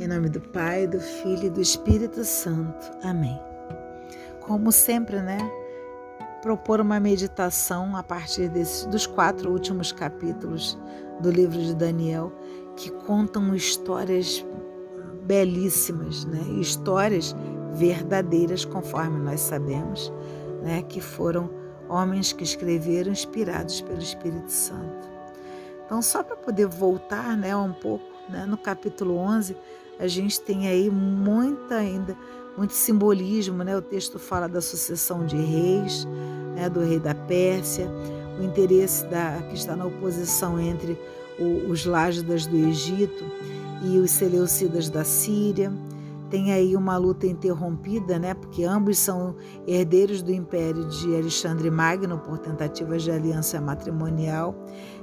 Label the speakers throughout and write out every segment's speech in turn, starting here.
Speaker 1: Em nome do Pai, do Filho e do Espírito Santo. Amém. Como sempre, né? Propor uma meditação a partir desse, dos quatro últimos capítulos do livro de Daniel, que contam histórias belíssimas, né? Histórias verdadeiras, conforme nós sabemos, né? Que foram homens que escreveram inspirados pelo Espírito Santo. Então, só para poder voltar, né, um pouco, né, no capítulo 11, a gente tem aí muita ainda, muito simbolismo, né? O texto fala da sucessão de reis, né? do rei da Pérsia, o interesse da, que está na oposição entre o, os Lágidas do Egito e os Seleucidas da Síria. Tem aí uma luta interrompida, né? Porque ambos são herdeiros do império de Alexandre Magno por tentativas de aliança matrimonial.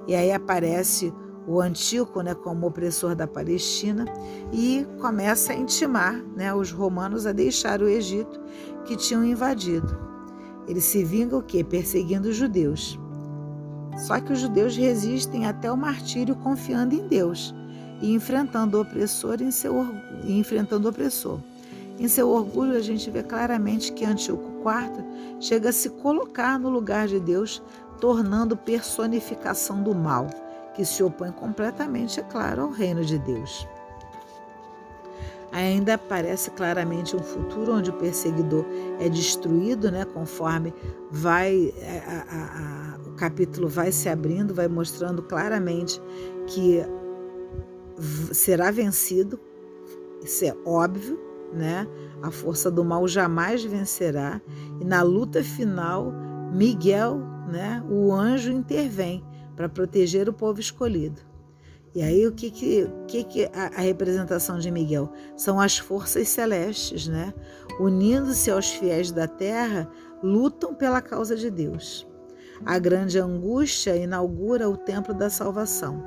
Speaker 1: E aí aparece o Antíoco né, como opressor da Palestina e começa a intimar né, os romanos a deixar o Egito que tinham invadido. Ele se vinga o quê? Perseguindo os judeus. Só que os judeus resistem até o martírio confiando em Deus e enfrentando o opressor em seu e enfrentando o opressor. Em seu orgulho, a gente vê claramente que Antíoco IV chega a se colocar no lugar de Deus, tornando personificação do mal que se opõe completamente, é claro, ao reino de Deus. Ainda aparece claramente um futuro onde o perseguidor é destruído, né, conforme vai é, a, a, a, o capítulo vai se abrindo, vai mostrando claramente que será vencido, isso é óbvio, né? A força do mal jamais vencerá e na luta final Miguel, né, o anjo intervém para proteger o povo escolhido. E aí o que que, que, a, a, representação de Miguel? São as forças celestes, né? Unindo-se aos fiéis da terra, lutam pela causa de Deus. A grande angústia inaugura o templo da salvação.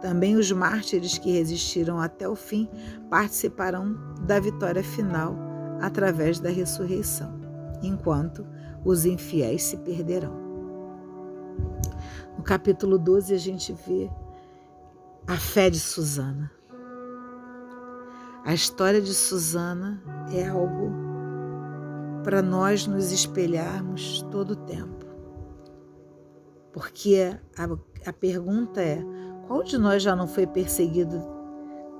Speaker 1: Também os mártires que resistiram até o fim participarão da vitória final através da ressurreição, enquanto os infiéis se perderão. No capítulo 12 a gente vê a fé de Susana. A história de Susana é algo para nós nos espelharmos todo o tempo. Porque a, a pergunta é: qual de nós já não foi perseguido?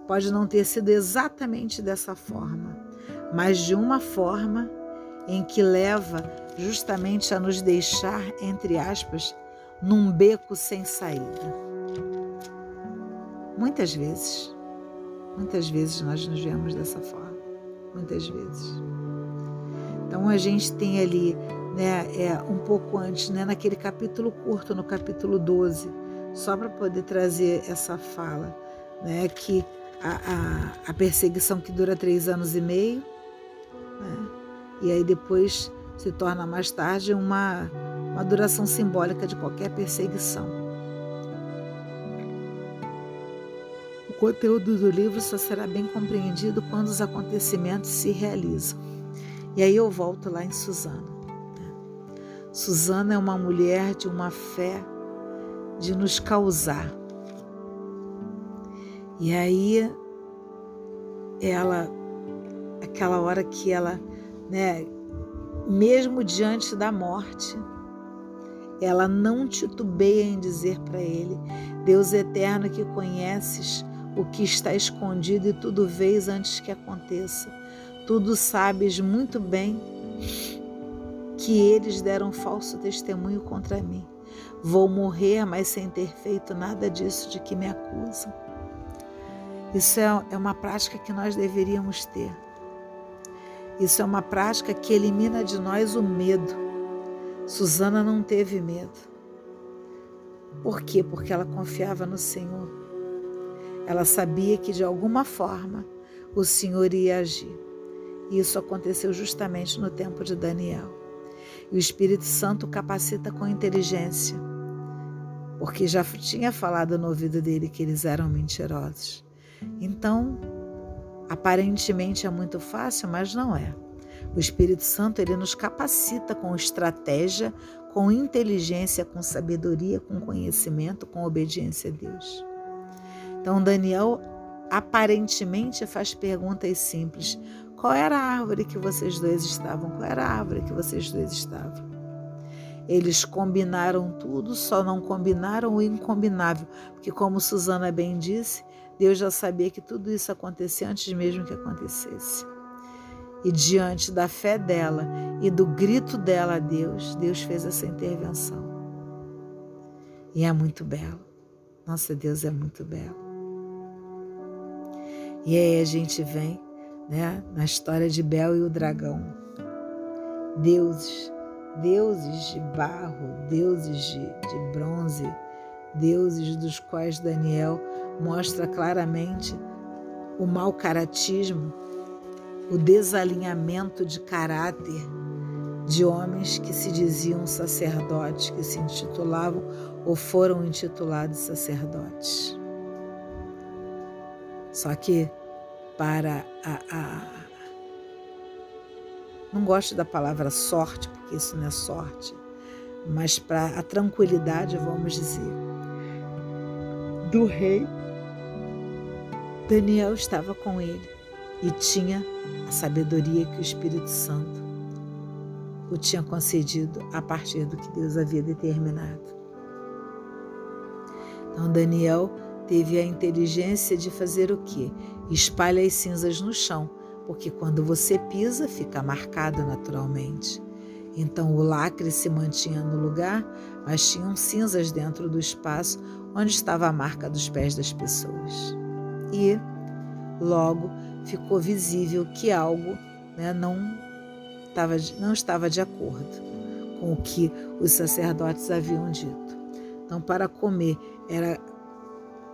Speaker 1: Pode não ter sido exatamente dessa forma, mas de uma forma em que leva justamente a nos deixar, entre aspas, num beco sem saída. Muitas vezes, muitas vezes nós nos vemos dessa forma, muitas vezes. Então a gente tem ali, né, é, um pouco antes, né, naquele capítulo curto, no capítulo 12, só para poder trazer essa fala, né, que a, a, a, perseguição que dura três anos e meio, né, e aí depois se torna mais tarde uma uma duração simbólica de qualquer perseguição. O conteúdo do livro só será bem compreendido quando os acontecimentos se realizam. E aí eu volto lá em Susana. Né? Susana é uma mulher de uma fé de nos causar. E aí ela, aquela hora que ela, né, mesmo diante da morte, ela não titubeia em dizer para ele: Deus eterno que conheces o que está escondido e tudo vês antes que aconteça. Tudo sabes muito bem que eles deram falso testemunho contra mim. Vou morrer, mas sem ter feito nada disso de que me acusam. Isso é, é uma prática que nós deveríamos ter. Isso é uma prática que elimina de nós o medo Susana não teve medo. Por quê? Porque ela confiava no Senhor. Ela sabia que de alguma forma o Senhor ia agir. E isso aconteceu justamente no tempo de Daniel. E o Espírito Santo capacita com inteligência, porque já tinha falado no ouvido dele que eles eram mentirosos. Então, aparentemente é muito fácil, mas não é. O Espírito Santo ele nos capacita com estratégia, com inteligência, com sabedoria, com conhecimento, com obediência a Deus. Então Daniel aparentemente faz perguntas simples. Qual era a árvore que vocês dois estavam? Qual era a árvore que vocês dois estavam? Eles combinaram tudo, só não combinaram o incombinável, porque, como Susana bem disse, Deus já sabia que tudo isso acontecia antes mesmo que acontecesse. E diante da fé dela e do grito dela a Deus, Deus fez essa intervenção. E é muito belo. Nossa, Deus é muito belo. E aí a gente vem né, na história de Bel e o dragão. Deuses, deuses de barro, deuses de, de bronze, deuses dos quais Daniel mostra claramente o mau caratismo, o desalinhamento de caráter de homens que se diziam sacerdotes, que se intitulavam ou foram intitulados sacerdotes. Só que para a, a não gosto da palavra sorte, porque isso não é sorte, mas para a tranquilidade, vamos dizer, do rei, Daniel estava com ele e tinha a sabedoria que o Espírito Santo o tinha concedido a partir do que Deus havia determinado. Então Daniel teve a inteligência de fazer o quê? Espalha as cinzas no chão, porque quando você pisa, fica marcado naturalmente. Então o lacre se mantinha no lugar, mas tinham cinzas dentro do espaço onde estava a marca dos pés das pessoas. E logo ficou visível que algo né, não, estava, não estava de acordo com o que os sacerdotes haviam dito. Então, para comer era,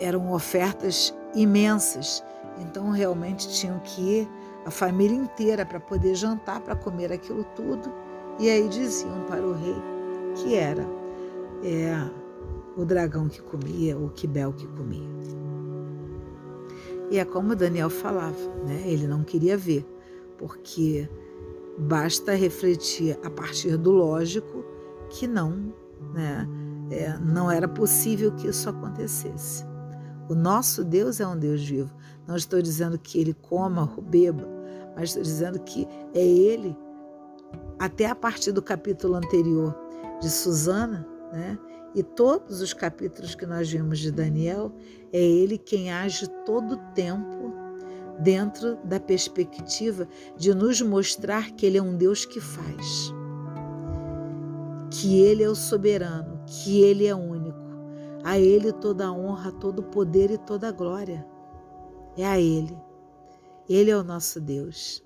Speaker 1: eram ofertas imensas, então realmente tinham que ir a família inteira para poder jantar, para comer aquilo tudo. E aí diziam para o rei que era é, o dragão que comia, o quibel que comia. E é como Daniel falava, né? ele não queria ver, porque basta refletir a partir do lógico que não, né? É, não era possível que isso acontecesse. O nosso Deus é um Deus vivo. Não estou dizendo que ele coma ou beba, mas estou dizendo que é ele, até a partir do capítulo anterior de Susana, né? E todos os capítulos que nós vimos de Daniel, é ele quem age todo o tempo dentro da perspectiva de nos mostrar que ele é um Deus que faz, que ele é o soberano, que ele é único. A ele toda a honra, todo o poder e toda a glória. É a ele. Ele é o nosso Deus.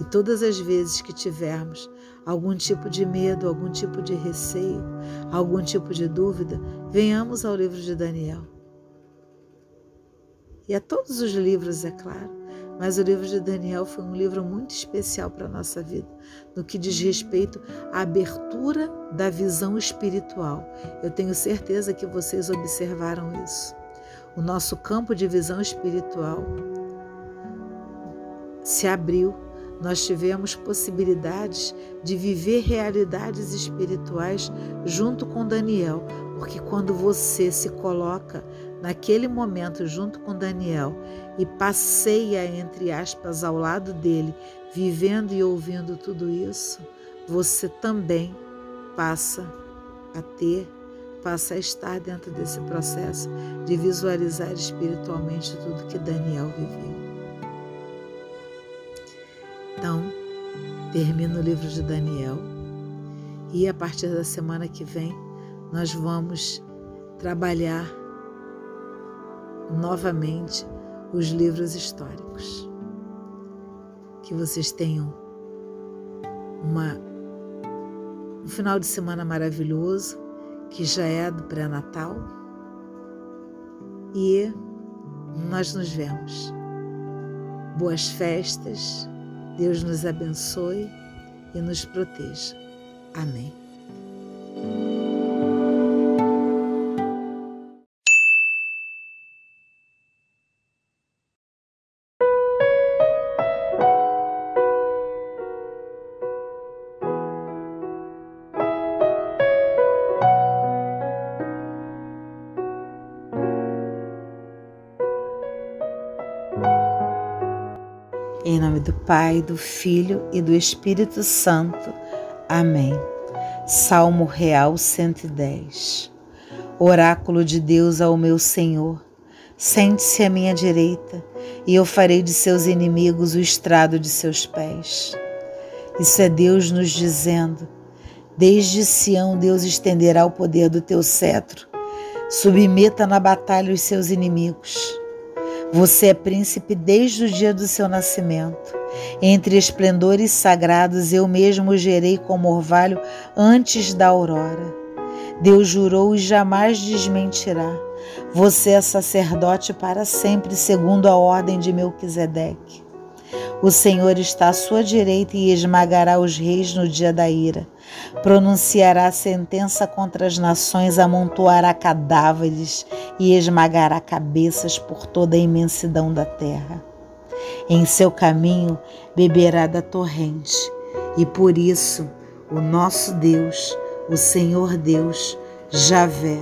Speaker 1: E todas as vezes que tivermos algum tipo de medo, algum tipo de receio, algum tipo de dúvida, venhamos ao livro de Daniel. E a todos os livros, é claro, mas o livro de Daniel foi um livro muito especial para a nossa vida, no que diz respeito à abertura da visão espiritual. Eu tenho certeza que vocês observaram isso. O nosso campo de visão espiritual se abriu nós tivemos possibilidades de viver realidades espirituais junto com Daniel, porque quando você se coloca naquele momento junto com Daniel e passeia, entre aspas, ao lado dele, vivendo e ouvindo tudo isso, você também passa a ter, passa a estar dentro desse processo de visualizar espiritualmente tudo que Daniel viveu. Então, termina o livro de Daniel e a partir da semana que vem nós vamos trabalhar novamente os livros históricos. Que vocês tenham uma, um final de semana maravilhoso, que já é do pré-natal. E nós nos vemos. Boas festas Deus nos abençoe e nos proteja. Amém. Em nome do Pai, do Filho e do Espírito Santo. Amém. Salmo Real 110. Oráculo de Deus ao meu Senhor, sente-se à minha direita, e eu farei de seus inimigos o estrado de seus pés. Isso é Deus nos dizendo: Desde Sião, Deus estenderá o poder do teu cetro. Submeta na batalha os seus inimigos. Você é príncipe desde o dia do seu nascimento. Entre esplendores sagrados, eu mesmo gerei como orvalho antes da aurora. Deus jurou e jamais desmentirá. Você é sacerdote para sempre, segundo a ordem de Melquisedeque. O Senhor está à sua direita e esmagará os reis no dia da ira. Pronunciará sentença contra as nações, amontoará cadáveres e esmagará cabeças por toda a imensidão da terra. Em seu caminho beberá da torrente, e por isso o nosso Deus, o Senhor Deus, Javé,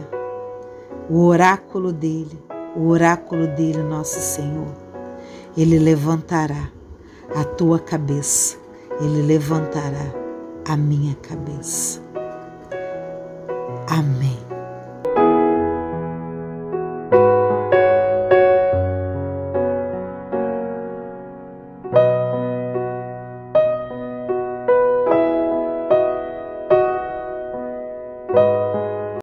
Speaker 1: o oráculo dele, o oráculo dele, nosso Senhor, ele levantará a tua cabeça, Ele levantará a minha cabeça. Amém.